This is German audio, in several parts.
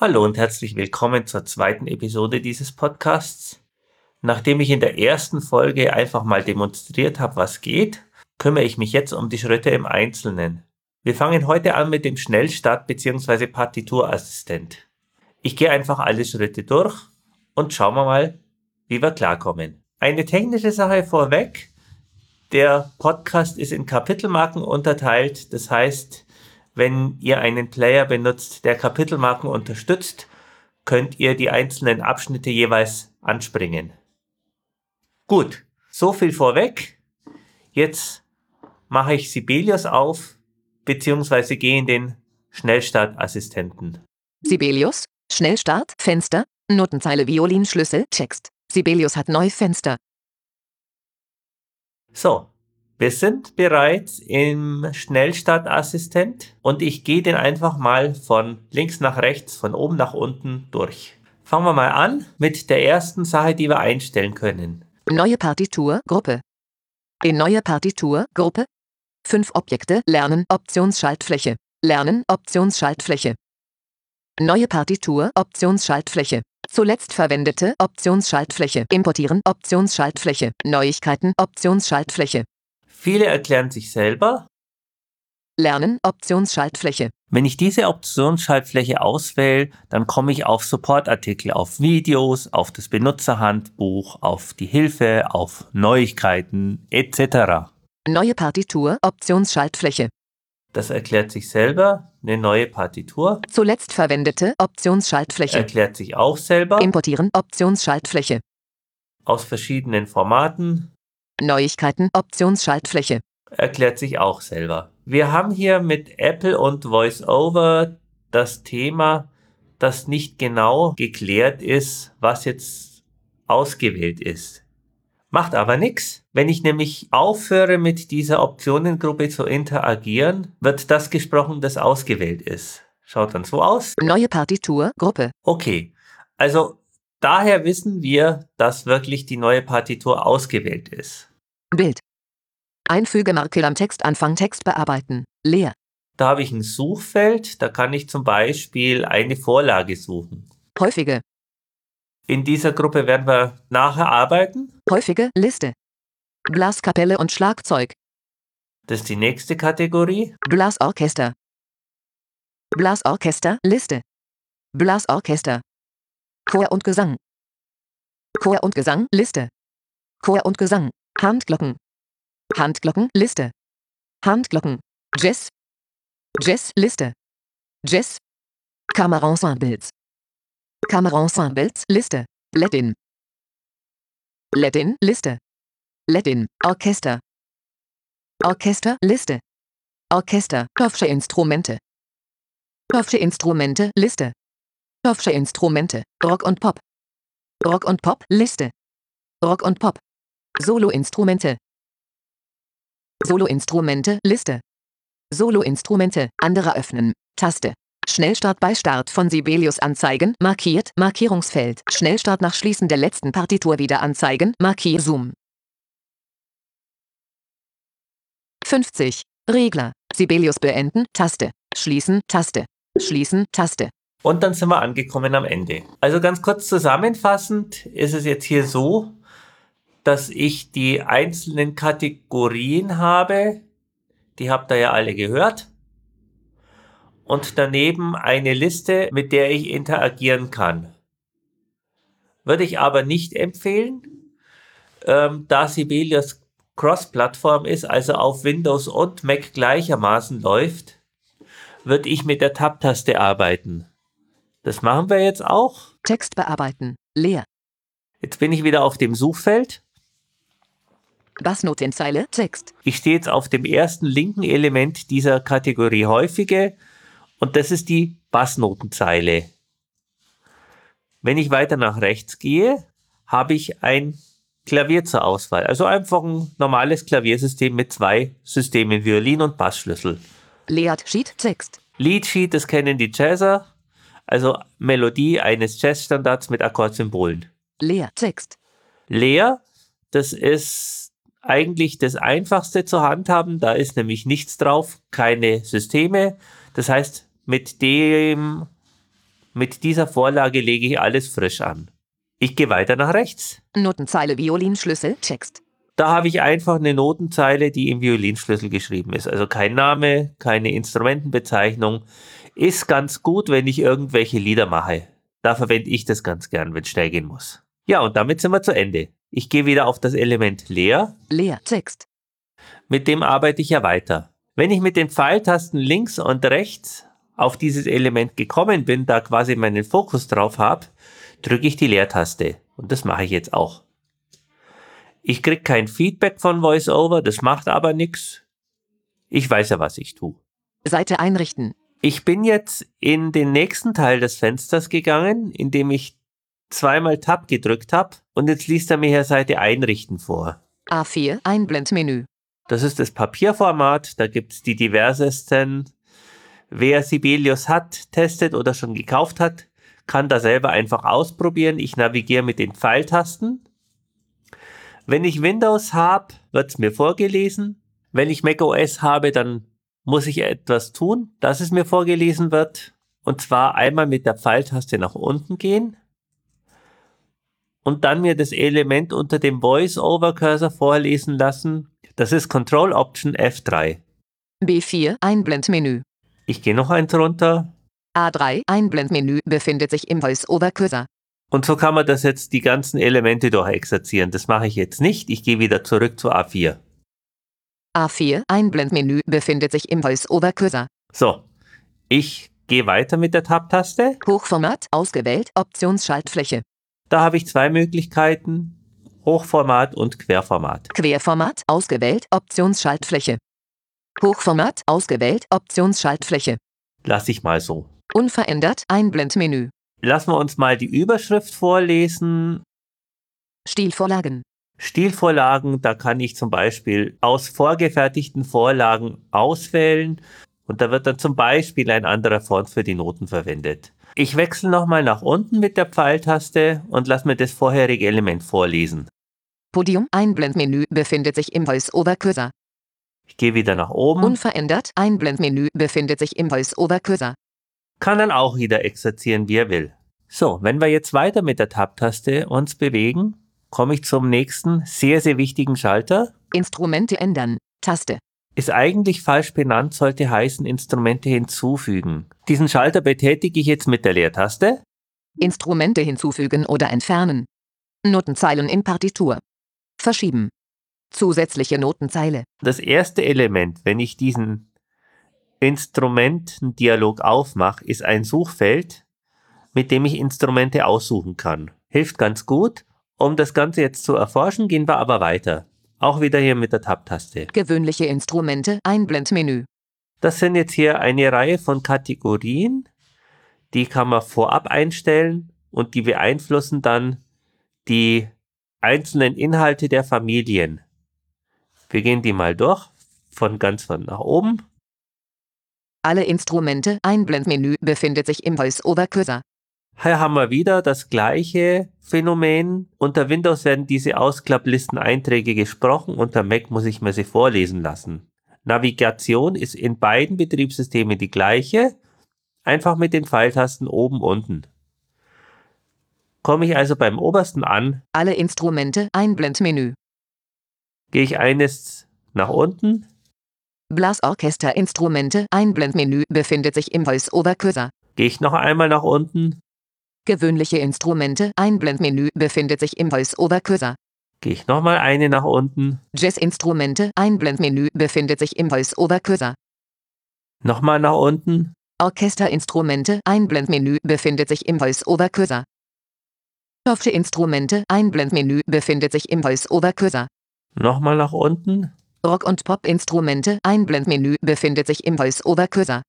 Hallo und herzlich willkommen zur zweiten Episode dieses Podcasts. Nachdem ich in der ersten Folge einfach mal demonstriert habe, was geht, kümmere ich mich jetzt um die Schritte im Einzelnen. Wir fangen heute an mit dem Schnellstart bzw. Partiturassistent. Ich gehe einfach alle Schritte durch und schauen wir mal, wie wir klarkommen. Eine technische Sache vorweg. Der Podcast ist in Kapitelmarken unterteilt. Das heißt, wenn ihr einen Player benutzt, der Kapitelmarken unterstützt, könnt ihr die einzelnen Abschnitte jeweils anspringen. Gut, so viel vorweg. Jetzt mache ich Sibelius auf, beziehungsweise gehe in den Schnellstartassistenten. Sibelius, Schnellstart, Fenster, Notenzeile Violinschlüssel, Text. Sibelius hat neue Fenster. So, wir sind bereits im Schnellstartassistent und ich gehe den einfach mal von links nach rechts, von oben nach unten durch. Fangen wir mal an mit der ersten Sache, die wir einstellen können. Neue Partitur, Gruppe. In neue Partitur, Gruppe. Fünf Objekte, Lernen, Optionsschaltfläche. Lernen, Optionsschaltfläche. Neue Partitur, Optionsschaltfläche. Zuletzt verwendete Optionsschaltfläche. Importieren, Optionsschaltfläche. Neuigkeiten, Optionsschaltfläche. Viele erklären sich selber. Lernen, Optionsschaltfläche. Wenn ich diese Optionsschaltfläche auswähle, dann komme ich auf Supportartikel, auf Videos, auf das Benutzerhandbuch, auf die Hilfe, auf Neuigkeiten etc. Neue Partitur, Optionsschaltfläche. Das erklärt sich selber. Eine neue Partitur Zuletzt verwendete Optionsschaltfläche. erklärt sich auch selber Importieren, Optionsschaltfläche. aus verschiedenen Formaten, Neuigkeiten, Optionsschaltfläche. erklärt sich auch selber. Wir haben hier mit Apple und VoiceOver das Thema, dass nicht genau geklärt ist, was jetzt ausgewählt ist. Macht aber nichts. Wenn ich nämlich aufhöre, mit dieser Optionengruppe zu interagieren, wird das gesprochen, das ausgewählt ist. Schaut dann so aus. Neue Partitur, Gruppe. Okay. Also daher wissen wir, dass wirklich die neue Partitur ausgewählt ist. Bild. Einfügemarke am Textanfang Text bearbeiten. Leer. Da habe ich ein Suchfeld, da kann ich zum Beispiel eine Vorlage suchen. Häufige. In dieser Gruppe werden wir nachher arbeiten. Häufige Liste. Blaskapelle und Schlagzeug. Das ist die nächste Kategorie. Blasorchester. Blasorchester Liste. Blasorchester. Chor und Gesang. Chor und Gesang Liste. Chor und Gesang. Handglocken. Handglocken Liste. Handglocken. Jazz. Jazz Liste. Jazz. Kammerensembles Liste. Latin. Latin Liste. Latin. Orchester. Orchester Liste. Orchester. Hofsche Instrumente. Hofsche Instrumente Liste. Hofsche Instrumente. Rock und Pop. Rock und Pop Liste. Rock und Pop. Soloinstrumente. Soloinstrumente Liste. Soloinstrumente. Andere öffnen. Taste. Schnellstart bei Start von Sibelius anzeigen. Markiert. Markierungsfeld. Schnellstart nach Schließen der letzten Partitur wieder anzeigen. Markier Zoom. 50. Regler. Sibelius beenden. Taste. Schließen. Taste. Schließen. Taste. Und dann sind wir angekommen am Ende. Also ganz kurz zusammenfassend ist es jetzt hier so, dass ich die einzelnen Kategorien habe. Die habt ihr ja alle gehört. Und daneben eine Liste, mit der ich interagieren kann. Würde ich aber nicht empfehlen, ähm, da Sibelius Cross-Plattform ist, also auf Windows und Mac gleichermaßen läuft, würde ich mit der Tab-Taste arbeiten. Das machen wir jetzt auch. Text bearbeiten. Leer. Jetzt bin ich wieder auf dem Suchfeld. Bassnotenzeile. Text. Ich stehe jetzt auf dem ersten linken Element dieser Kategorie häufige und das ist die Bassnotenzeile. Wenn ich weiter nach rechts gehe, habe ich ein Klavier zur Auswahl. Also einfach ein normales Klaviersystem mit zwei Systemen, Violin und Bassschlüssel. Layout Sheet. Text. Leadsheet, das kennen die Jazzer, also Melodie eines Jazzstandards mit Akkordsymbolen. Leer. Text. Leer, das ist eigentlich das einfachste zu handhaben, da ist nämlich nichts drauf, keine Systeme. Das heißt, mit dem Mit dieser Vorlage lege ich alles frisch an. Ich gehe weiter nach rechts. Notenzeile Violinschlüssel Text. Da habe ich einfach eine Notenzeile, die im Violinschlüssel geschrieben ist. Also kein Name, keine Instrumentenbezeichnung. Ist ganz gut, wenn ich irgendwelche Lieder mache. Da verwende ich das ganz gern, wenn es schnell gehen muss. Ja, und damit sind wir zu Ende. Ich gehe wieder auf das Element leer. Leer Text. Mit dem arbeite ich ja weiter. Wenn ich mit den Pfeiltasten links und rechts auf dieses Element gekommen bin, da quasi meinen Fokus drauf habe, drücke ich die Leertaste. Und das mache ich jetzt auch. Ich kriege kein Feedback von VoiceOver, das macht aber nichts. Ich weiß ja, was ich tue. Seite einrichten. Ich bin jetzt in den nächsten Teil des Fensters gegangen, indem ich zweimal Tab gedrückt habe und jetzt liest er mir hier Seite einrichten vor. A4 Einblendmenü. Das ist das Papierformat, da gibt's die diversesten. Wer Sibelius hat, testet oder schon gekauft hat, kann da selber einfach ausprobieren. Ich navigiere mit den Pfeiltasten. Wenn ich Windows habe, wird's mir vorgelesen. Wenn ich macOS habe, dann muss ich etwas tun, dass es mir vorgelesen wird. Und zwar einmal mit der Pfeiltaste nach unten gehen und dann mir das Element unter dem Voice-Over-Cursor vorlesen lassen. Das ist Control Option F3. B4 Einblendmenü. Ich gehe noch eins runter. A3 Einblendmenü befindet sich im Voice-Over-Cursor. Und so kann man das jetzt die ganzen Elemente durchexerzieren. Das mache ich jetzt nicht. Ich gehe wieder zurück zu A4. A4 Einblendmenü befindet sich im Voice-Over-Cursor. So, ich gehe weiter mit der Tab-Taste. Hochformat ausgewählt Optionsschaltfläche. Da habe ich zwei Möglichkeiten. Hochformat und Querformat. Querformat ausgewählt Optionsschaltfläche. Hochformat ausgewählt Optionsschaltfläche. Lass ich mal so. Unverändert Einblendmenü. Lassen wir uns mal die Überschrift vorlesen. Stilvorlagen. Stilvorlagen, da kann ich zum Beispiel aus vorgefertigten Vorlagen auswählen und da wird dann zum Beispiel ein anderer Font für die Noten verwendet. Ich wechsle nochmal nach unten mit der Pfeiltaste und lasse mir das vorherige Element vorlesen. Podium Einblendmenü befindet sich im Voice-Over-Cursor. Ich gehe wieder nach oben, Unverändert Einblendmenü befindet sich im Voice-Over-Cursor. kann dann auch wieder exerzieren, wie er will. So, wenn wir jetzt weiter mit der Tab-Taste uns bewegen, komme ich zum nächsten sehr, sehr wichtigen Schalter. Instrumente ändern. Taste. Ist eigentlich falsch benannt, sollte heißen Instrumente hinzufügen. Diesen Schalter betätige ich jetzt mit der Leertaste. Instrumente hinzufügen oder entfernen. Notenzeilen in Partitur. Verschieben. Zusätzliche Notenzeile. Das erste Element, wenn ich diesen Instrumentendialog aufmache, ist ein Suchfeld, mit dem ich Instrumente aussuchen kann. Hilft ganz gut. Um das Ganze jetzt zu erforschen, gehen wir aber weiter. Auch wieder hier mit der Tab-Taste. Gewöhnliche Instrumente Einblendmenü. Das sind jetzt hier eine Reihe von Kategorien, die kann man vorab einstellen und die beeinflussen dann die einzelnen Inhalte der Familien. Wir gehen die mal durch, von ganz von nach oben. Alle Instrumente Einblendmenü befindet sich im Voice-Over-Cursor. Hier haben wir wieder das gleiche Phänomen. Unter Windows werden diese Ausklapplisteneinträge gesprochen, unter Mac muss ich mir sie vorlesen lassen. Navigation ist in beiden Betriebssystemen die gleiche, einfach mit den Pfeiltasten oben unten. Komme ich also beim obersten an, Alle Instrumente Einblendmenü. gehe ich eines nach unten, Blasorchesterinstrumente Einblendmenü befindet sich im Voice-Over-Cursor. gehe ich noch einmal nach unten, Gewöhnliche Instrumente Einblendmenü befindet sich im Voice-Over-Cursor. gehe ich nochmal eine nach unten, Jazz-Instrumente Einblendmenü befindet sich im Voice-Over-Cursor. nochmal nach unten, Orchesterinstrumente Einblendmenü befindet sich im Voice-Over-Cursor. Software Instrumente Einblendmenü befindet sich im Voice-Over-Cursor. nochmal nach unten, Rock- und Pop-Instrumente Einblendmenü befindet sich im Voice-Over-Cursor.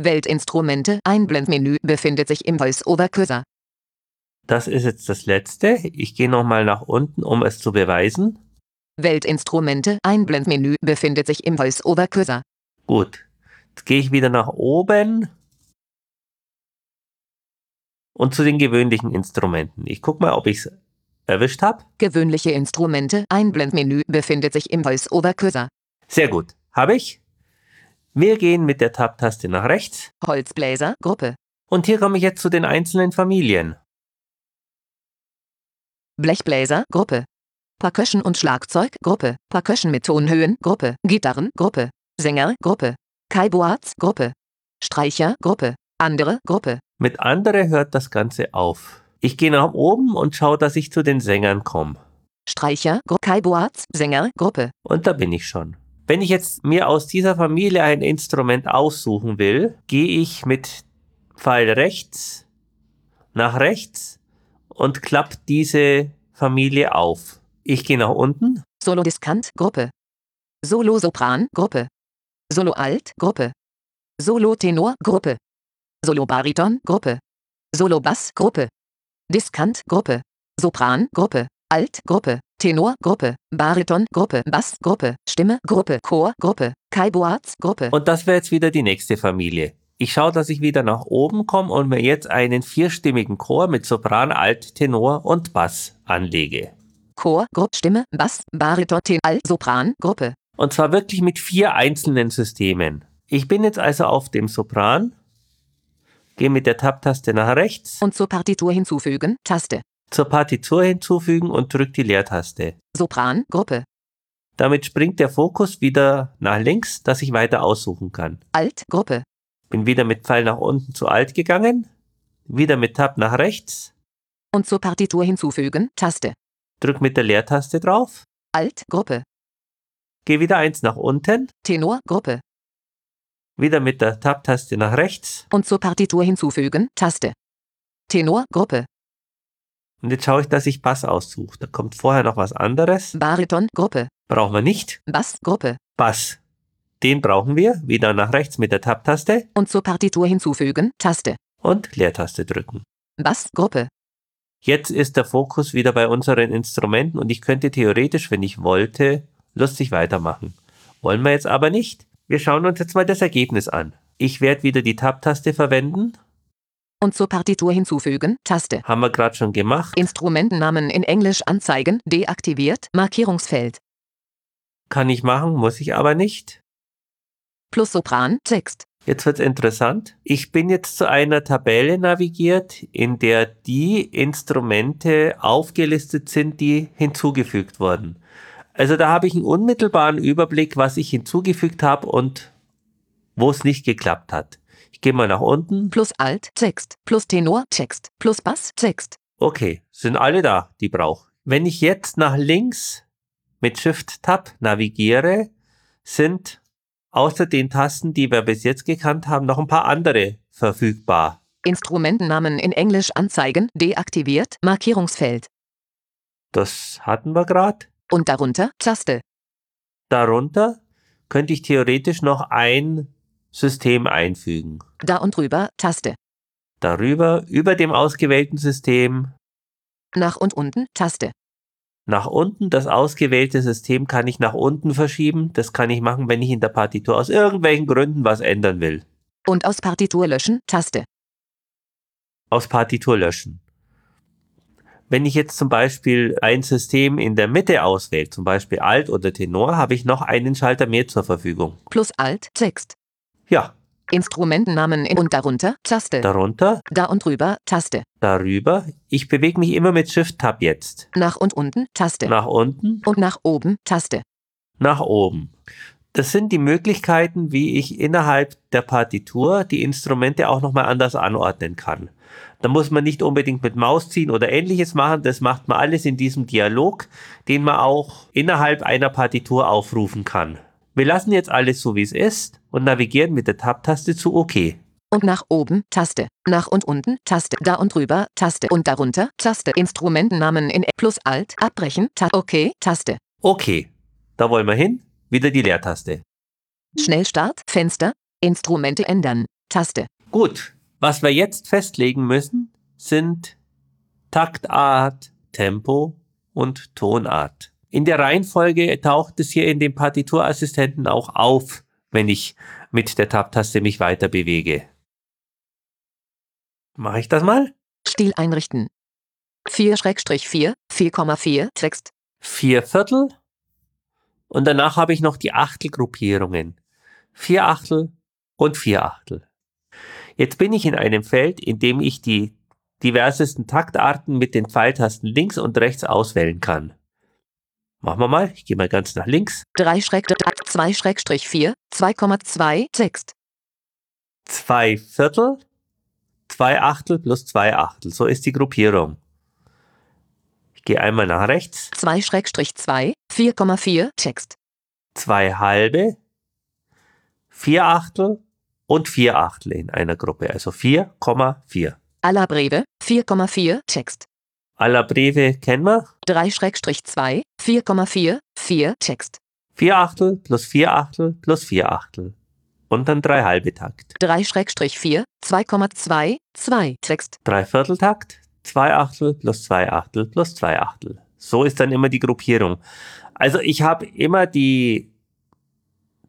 Weltinstrumente Einblendmenü befindet sich im Voice-Over-Cursor. das ist jetzt das letzte. Ich gehe nochmal nach unten, um es zu beweisen. Weltinstrumente Einblendmenü befindet sich im Voice-Over-Cursor. Gut. Jetzt gehe ich wieder nach oben. Und zu den gewöhnlichen Instrumenten. Ich gucke mal, ob ich es erwischt habe. Gewöhnliche Instrumente Einblendmenü befindet sich im Voice-Over-Cursor. Sehr gut. Habe ich. Wir gehen mit der Tab-Taste nach rechts. Holzbläser Gruppe. Und hier komme ich jetzt zu den einzelnen Familien. Blechbläser, Gruppe. Percussion und Schlagzeug, Gruppe. Percussion mit Tonhöhen, Gruppe. Gitarren, Gruppe. Sänger, Gruppe. Kaiboards, Gruppe. Streicher, Gruppe. Andere, Gruppe. Mit andere hört das Ganze auf. Ich gehe nach oben und schaue, dass ich zu den Sängern komme. Streicher, Gruppe. Kaiboards, Sänger, Gruppe. Und da bin ich schon. Wenn ich jetzt mir aus dieser Familie ein Instrument aussuchen will, gehe ich mit Pfeil rechts nach rechts und klappe diese Familie auf. Ich gehe nach unten. Solo Diskant, Gruppe. Solo Sopran, Gruppe. Solo Alt, Gruppe. Solo Tenor, Gruppe. Solo Bariton, Gruppe. Solo Bass, Gruppe. Diskant, Gruppe. Sopran, Gruppe. Alt, Gruppe. Tenor, Gruppe. Bariton, Gruppe. Bass, Gruppe. Stimme, Gruppe. Chor, Gruppe. Kaiboards, Gruppe. Und das wäre jetzt wieder die nächste Familie. Ich schaue, dass ich wieder nach oben komme und mir jetzt einen vierstimmigen Chor mit Sopran, Alt, Tenor und Bass anlege. Chor, Gruppe, Stimme, Bass, Bariton, Tenor, Alt, Sopran, Gruppe. Und zwar wirklich mit vier einzelnen Systemen. Ich bin jetzt also auf dem Sopran, gehe mit der Tab-Taste nach rechts, Und zur Partitur hinzufügen, Taste. Zur Partitur hinzufügen und drücke die Leertaste. Sopran, Gruppe. Damit springt der Fokus wieder nach links, dass ich weiter aussuchen kann. Alt, Gruppe. Bin wieder mit Pfeil nach unten zu Alt gegangen, wieder mit Tab nach rechts, Und zur Partitur hinzufügen, Taste. drück mit der Leertaste drauf, Alt, Gruppe. gehe wieder eins nach unten, Tenor, Gruppe. wieder mit der Tab-Taste nach rechts Und zur Partitur hinzufügen, Taste. Tenor, Gruppe. Und jetzt schaue ich, dass ich Bass aussuche. Da kommt vorher noch was anderes. Bariton, Gruppe. Brauchen wir nicht. Bass, Gruppe. Bass. Den brauchen wir. Wieder nach rechts mit der Tab-Taste Und zur Partitur hinzufügen, Taste. und Leertaste drücken. Bass, Gruppe. Jetzt ist der Fokus wieder bei unseren Instrumenten und ich könnte theoretisch, wenn ich wollte, lustig weitermachen. Wollen wir jetzt aber nicht. Wir schauen uns jetzt mal das Ergebnis an. Ich werde wieder die Tab-Taste verwenden. Und zur Partitur hinzufügen, Taste. Haben wir gerade schon gemacht. Instrumentennamen in Englisch anzeigen, deaktiviert, Markierungsfeld. Kann ich machen, muss ich aber nicht. Plus Sopran, Text. Jetzt wird's interessant. Ich bin jetzt zu einer Tabelle navigiert, in der die Instrumente aufgelistet sind, die hinzugefügt wurden. Also da habe ich einen unmittelbaren Überblick, was ich hinzugefügt habe und wo es nicht geklappt hat. Ich gehe mal nach unten. Plus Alt, Text. Plus Tenor, Text. Plus Bass, Text. Okay, sind alle da, die brauche. Wenn ich jetzt nach links mit Shift Tab navigiere, sind außer den Tasten, die wir bis jetzt gekannt haben, noch ein paar andere verfügbar. Instrumentennamen in Englisch anzeigen, deaktiviert, Markierungsfeld. Das hatten wir gerade. Und darunter, Taste. Darunter könnte ich theoretisch noch ein System einfügen. Da und drüber, Taste. Darüber, über dem ausgewählten System, Nach und unten, Taste. nach unten. Das ausgewählte System kann ich nach unten verschieben. Das kann ich machen, wenn ich in der Partitur aus irgendwelchen Gründen was ändern will. Und aus Partitur löschen, Taste. Aus Partitur löschen. Wenn ich jetzt zum Beispiel ein System in der Mitte auswähle, zum Beispiel Alt oder Tenor, habe ich noch einen Schalter mehr zur Verfügung. Plus Alt, Text. Ja, Instrumentennamen in und darunter, Taste. darunter, Da und drüber, Taste. darüber. Ich bewege mich immer mit Shift-Tab jetzt. Nach und unten, Taste. Nach unten, Und nach oben, Taste. nach oben. Das sind die Möglichkeiten, wie ich innerhalb der Partitur die Instrumente auch nochmal anders anordnen kann. Da muss man nicht unbedingt mit Maus ziehen oder ähnliches machen. Das macht man alles in diesem Dialog, den man auch innerhalb einer Partitur aufrufen kann. Wir lassen jetzt alles so, wie es ist und navigieren mit der Tab-Taste zu OK. Und nach oben, Taste. Nach und unten, Taste. Da und drüber, Taste. Und darunter, Taste. Instrumentennamen in Plus Alt, abbrechen, Taste. OK, Taste. Okay, da wollen wir hin. Wieder die Leertaste. Schnellstart, Fenster. Instrumente ändern, Taste. Gut, was wir jetzt festlegen müssen, sind Taktart, Tempo und Tonart. In der Reihenfolge taucht es hier in dem Partiturassistenten auch auf, wenn ich mit der Tab-Taste mich weiter bewege. Mache ich das mal? Stil einrichten. 4-4, 4,4, Text. Vier Viertel und danach habe ich noch die Achtelgruppierungen. Vier Achtel und vier Achtel. Jetzt bin ich in einem Feld, in dem ich die diversesten Taktarten mit den Pfeiltasten links und rechts auswählen kann. Machen wir mal. Ich gehe mal ganz nach links. 3 Schräg 2 Schrägstrich 4, 2,2 Text. 2 Viertel, 2 Achtel plus 2 Achtel. So ist die Gruppierung. Ich gehe einmal nach rechts. 2 Schrägstrich 2, 4,4 Text. 2 halbe, 4 Achtel und 4 Achtel in einer Gruppe. Also 4,4. Aller Breve, 4,4 Text. Aller Briefe kennen wir. 3 Schrägstrich 2, 4,4 4 Text. 4 Achtel plus 4 Achtel plus 4 Achtel. Und dann 3 halbe Takt. 3 Schrägstrich 4, 2,2 2 Text. 3 Vierteltakt, 2 Achtel plus 2 Achtel plus 2 Achtel. So ist dann immer die Gruppierung. Also ich habe immer die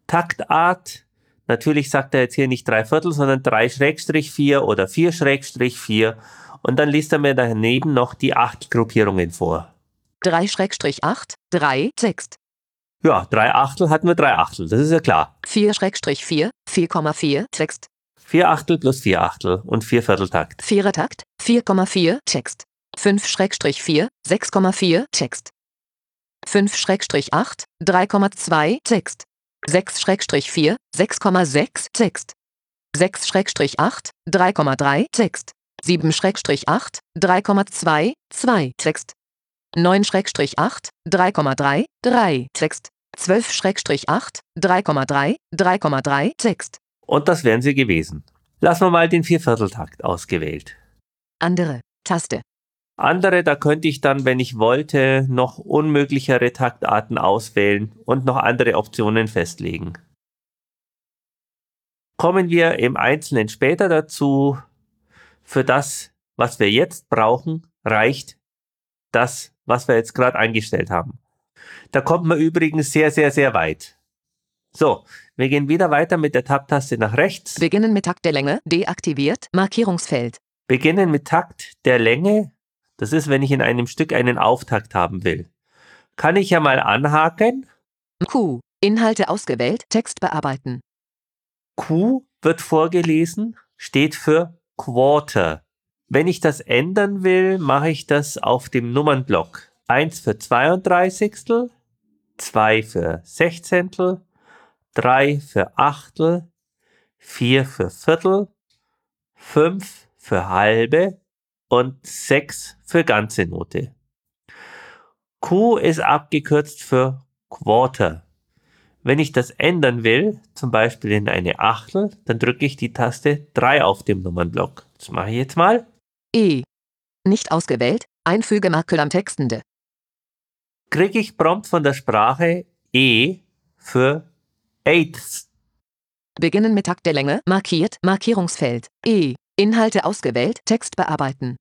Taktart. Natürlich sagt er jetzt hier nicht 3 Viertel, sondern 3 Schrägstrich 4 oder 4 Schrägstrich 4. Und dann liest er mir daneben noch die Achtelgruppierungen vor. 3 Schrägstrich 8, 3 Text. Ja, 3 Achtel hatten wir 3 Achtel, das ist ja klar. 4 Schrägstrich 4, 4,4 Text. 4 Achtel plus 4 Achtel und 4 Vierteltakt. Vierer Takt, 4,4 Text. 5 Schrägstrich 4, 6,4 Text. 5 Schrägstrich 8, 3,2 Text. 6 Schrägstrich 4, 6,6 Text. 6 Schrägstrich 8, 3,3 Text. 7 Schrägstrich 8, 3,2 2 Text. 9 Schrägstrich 8, 3,3 3 Text. 12 Schrägstrich 8, 3,3 3,3 Text. Und das wären sie gewesen. Lassen wir mal den Viervierteltakt ausgewählt. Andere Taste. Andere, da könnte ich dann, wenn ich wollte, noch unmöglichere Taktarten auswählen und noch andere Optionen festlegen. Kommen wir im Einzelnen später dazu. Für das, was wir jetzt brauchen, reicht das, was wir jetzt gerade eingestellt haben. Da kommt man übrigens sehr, sehr, sehr weit. So, wir gehen wieder weiter mit der Tab-Taste nach rechts. Beginnen mit Takt der Länge, deaktiviert, Markierungsfeld. Beginnen mit Takt der Länge. Das ist, wenn ich in einem Stück einen Auftakt haben will. Kann ich ja mal anhaken. Q. Inhalte ausgewählt, Text bearbeiten. Q wird vorgelesen, steht für Quarter. Wenn ich das ändern will, mache ich das auf dem Nummernblock. 1 für 32, 2 für Sechzehntel, 3 für Achtel, 4 für Viertel, 5 für halbe und 6 für ganze Note. Q ist abgekürzt für Quarter. Wenn ich das ändern will, zum Beispiel in eine Achtel, dann drücke ich die Taste 3 auf dem Nummernblock. Das mache ich jetzt mal. E. Nicht ausgewählt, einfüge Makel am Textende. Kriege ich prompt von der Sprache E für Eighths. Beginnen mit Takt der Länge, markiert, Markierungsfeld. E. Inhalte ausgewählt, Text bearbeiten.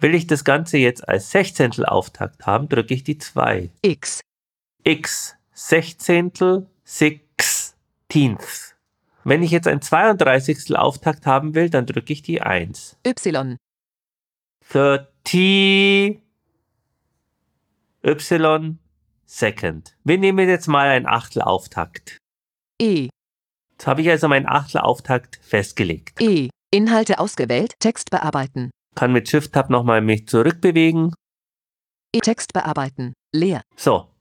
Will ich das Ganze jetzt als Sechzehntel Auftakt haben, drücke ich die 2. X. X. Sechzehntel, Sixteenth. Wenn ich jetzt ein 32. Auftakt haben will, dann drücke ich die 1. Y. 30 Y Second. Wir nehmen jetzt mal ein Achtel Auftakt. E. Jetzt habe ich also meinen Achtel Auftakt festgelegt. E. Inhalte ausgewählt, Text bearbeiten. Kann mit Shift-Tab nochmal mich zurückbewegen. E. Text bearbeiten. Leer. So.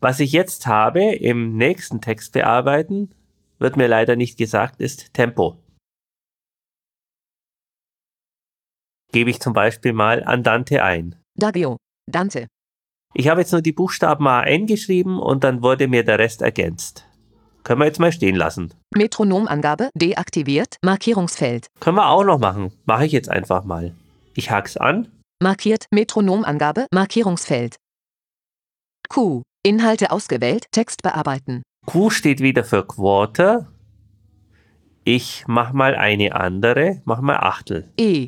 Was ich jetzt habe im nächsten Text bearbeiten, wird mir leider nicht gesagt, ist Tempo. Gebe ich zum Beispiel mal Andante ein. Dagio. Dante. Ich habe jetzt nur die Buchstaben A eingeschrieben und dann wurde mir der Rest ergänzt. Können wir jetzt mal stehen lassen. Metronomangabe deaktiviert, Markierungsfeld. Können wir auch noch machen. Mache ich jetzt einfach mal. Ich hak's an. Markiert Metronomangabe, Markierungsfeld. Q. Inhalte ausgewählt, Text bearbeiten. Q steht wieder für Quarter. Ich mach mal eine andere, mach mal Achtel. E.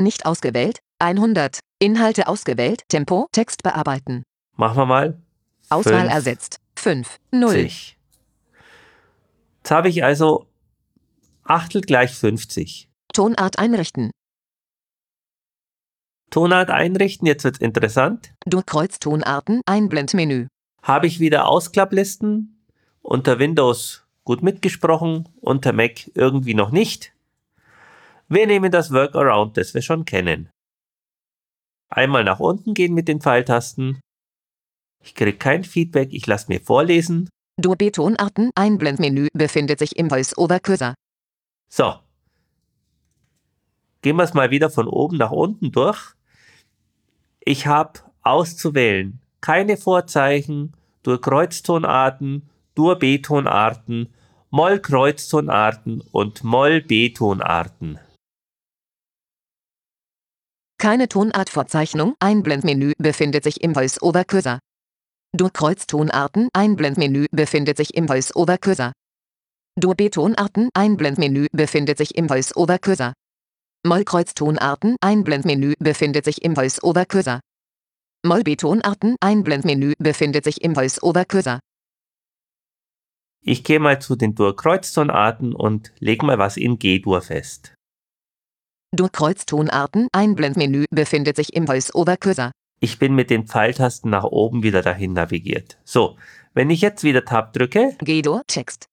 Nicht ausgewählt, 100. Inhalte ausgewählt, Tempo, Text bearbeiten. Machen wir mal. Auswahl Fünf. ersetzt. 5. 0. 50. Jetzt habe ich also Achtel gleich 50. Tonart einrichten. Tonart einrichten, jetzt wird's interessant. Durchkreuz Tonarten, Einblendmenü. Habe ich wieder Ausklapplisten. Unter Windows gut mitgesprochen, unter Mac irgendwie noch nicht. Wir nehmen das Workaround, das wir schon kennen. Einmal nach unten gehen mit den Pfeiltasten. Ich kriege kein Feedback, ich lasse mir vorlesen. Dur-B-Tonarten Einblendmenü befindet sich im Voice-Over-Cursor. So. Gehen wir es mal wieder von oben nach unten durch. Ich habe auszuwählen keine Vorzeichen, Dur-Kreuztonarten, Dur-B-Tonarten, Moll-Kreuztonarten und Moll-B-Tonarten. Keine Tonartvorzeichnung Einblendmenü befindet sich im Voice-Over-Cursor. Dur-Kreuztonarten Einblendmenü befindet sich im Voice-Over-Cursor. Dur-B-Tonarten Einblendmenü befindet sich im Voice-Over-Cursor. Mollkreuztonarten Einblendmenü befindet sich im Voice-Over-Cursor. Moll-B-Tonarten Einblendmenü befindet sich im Voice-Over-Cursor. Ich gehe mal zu den Dur-Kreuztonarten und lege mal was in G-Dur fest. Dur-Kreuztonarten Einblendmenü befindet sich im Voice-Over-Cursor. Ich bin mit den Pfeiltasten nach oben wieder dahin navigiert. So, wenn ich jetzt wieder Tab drücke, G-Dur Text.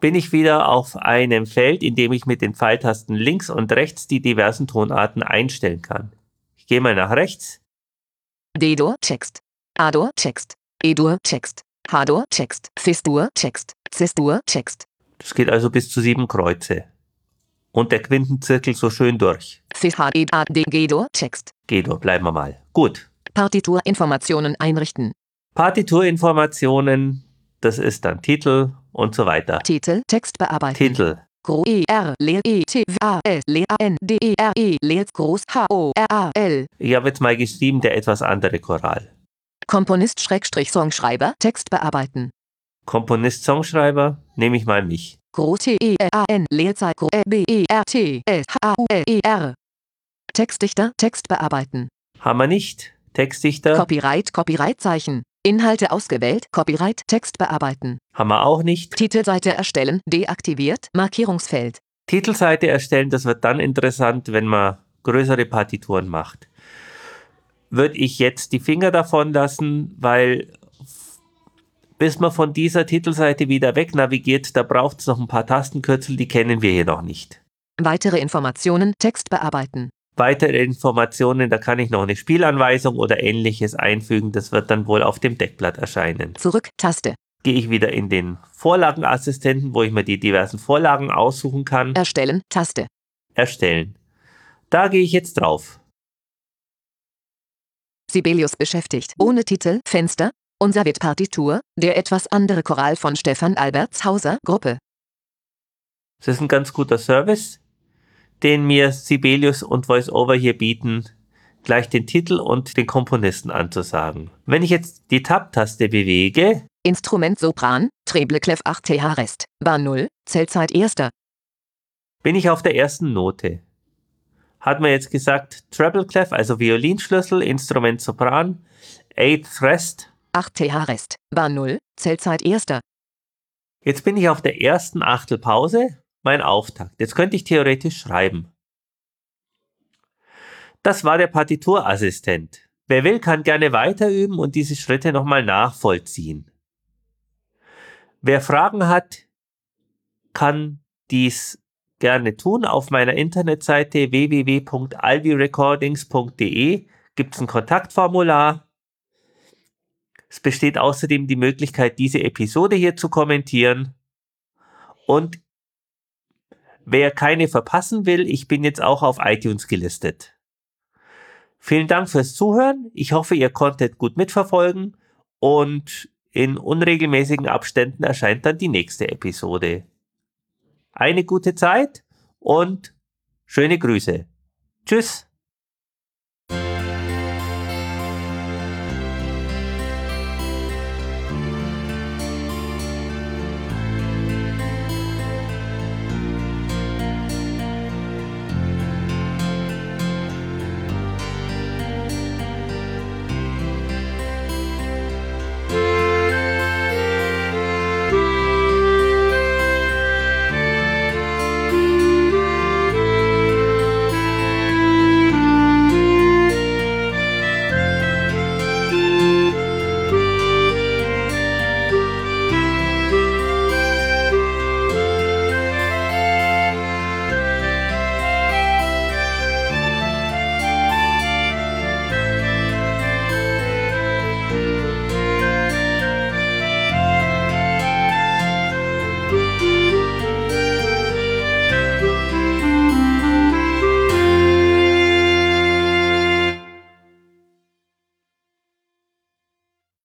bin ich wieder auf einem Feld, in dem ich mit den Pfeiltasten links und rechts die diversen Tonarten einstellen kann. Ich gehe mal nach rechts, D-Dur Text. A-Dur Text. E-Dur Text. H-Dur Text. Fis-Dur Text. Cis-Dur Text. das geht also bis zu sieben Kreuze. Und der Quintenzirkel so schön durch. Fis-H-E-A-D G-Dur Text. G-Dur, bleiben wir mal. Gut. Partiturinformationen einrichten. Partiturinformationen, das ist dann Titel und so weiter. Titel Text bearbeiten. Titel. Gro E R Leer E T A S Leer A N D E R E Leer Groß H O R A L Ich habe jetzt mal geschrieben, der etwas andere Choral. Komponist Schrägstrich Songschreiber Text bearbeiten. Komponist, Songschreiber, nehme ich mal mich. Groß T E R A N Leerzeit Gro B E R T S H U L E R Textdichter Text bearbeiten. Haben wir nicht. Textdichter Copyright Copyright-Zeichen. Inhalte ausgewählt Copyright Text bearbeiten. haben wir auch nicht. Titelseite erstellen deaktiviert Markierungsfeld. Titelseite erstellen, das wird dann interessant, wenn man größere Partituren macht. Würde ich jetzt die Finger davon lassen, weil bis man von dieser Titelseite wieder weg navigiert, da braucht es noch ein paar Tastenkürzel, die kennen wir hier noch nicht. Weitere Informationen Text bearbeiten. Weitere Informationen, da kann ich noch eine Spielanweisung oder ähnliches einfügen, das wird dann wohl auf dem Deckblatt erscheinen. Zurück Taste. Gehe ich wieder in den Vorlagenassistenten, wo ich mir die diversen Vorlagen aussuchen kann. Erstellen Taste. Erstellen. Da gehe ich jetzt drauf. Sibelius beschäftigt. Ohne Titel, Fenster, unser wird Partitur, der etwas andere Choral von Stefan Albertshauser, Gruppe. Das ist ein ganz guter Service, den mir Sibelius und VoiceOver hier bieten, gleich den Titel und den Komponisten anzusagen. Wenn ich jetzt die Tab-Taste bewege, Instrument Sopran, Treble Clef 8 TH Rest, Bar 0, Zellzeit 1. bin ich auf der ersten Note. Hat man jetzt gesagt, Treble Clef, also Violinschlüssel, Instrument Sopran, Eighth Rest. 8 TH Rest, Bar 0, Zellzeit 1. Jetzt bin ich auf der ersten Achtelpause, mein Auftakt. Jetzt könnte ich theoretisch schreiben. Das war der Partiturassistent. Wer will, kann gerne weiterüben und diese Schritte nochmal nachvollziehen. Wer Fragen hat, kann dies gerne tun. Auf meiner Internetseite www.alvirecordings.de gibt es ein Kontaktformular. Es besteht außerdem die Möglichkeit, diese Episode hier zu kommentieren. Und wer keine verpassen will, ich bin jetzt auch auf iTunes gelistet. Vielen Dank fürs Zuhören. Ich hoffe, ihr konntet gut mitverfolgen und in unregelmäßigen Abständen erscheint dann die nächste Episode. Eine gute Zeit und schöne Grüße. Tschüss.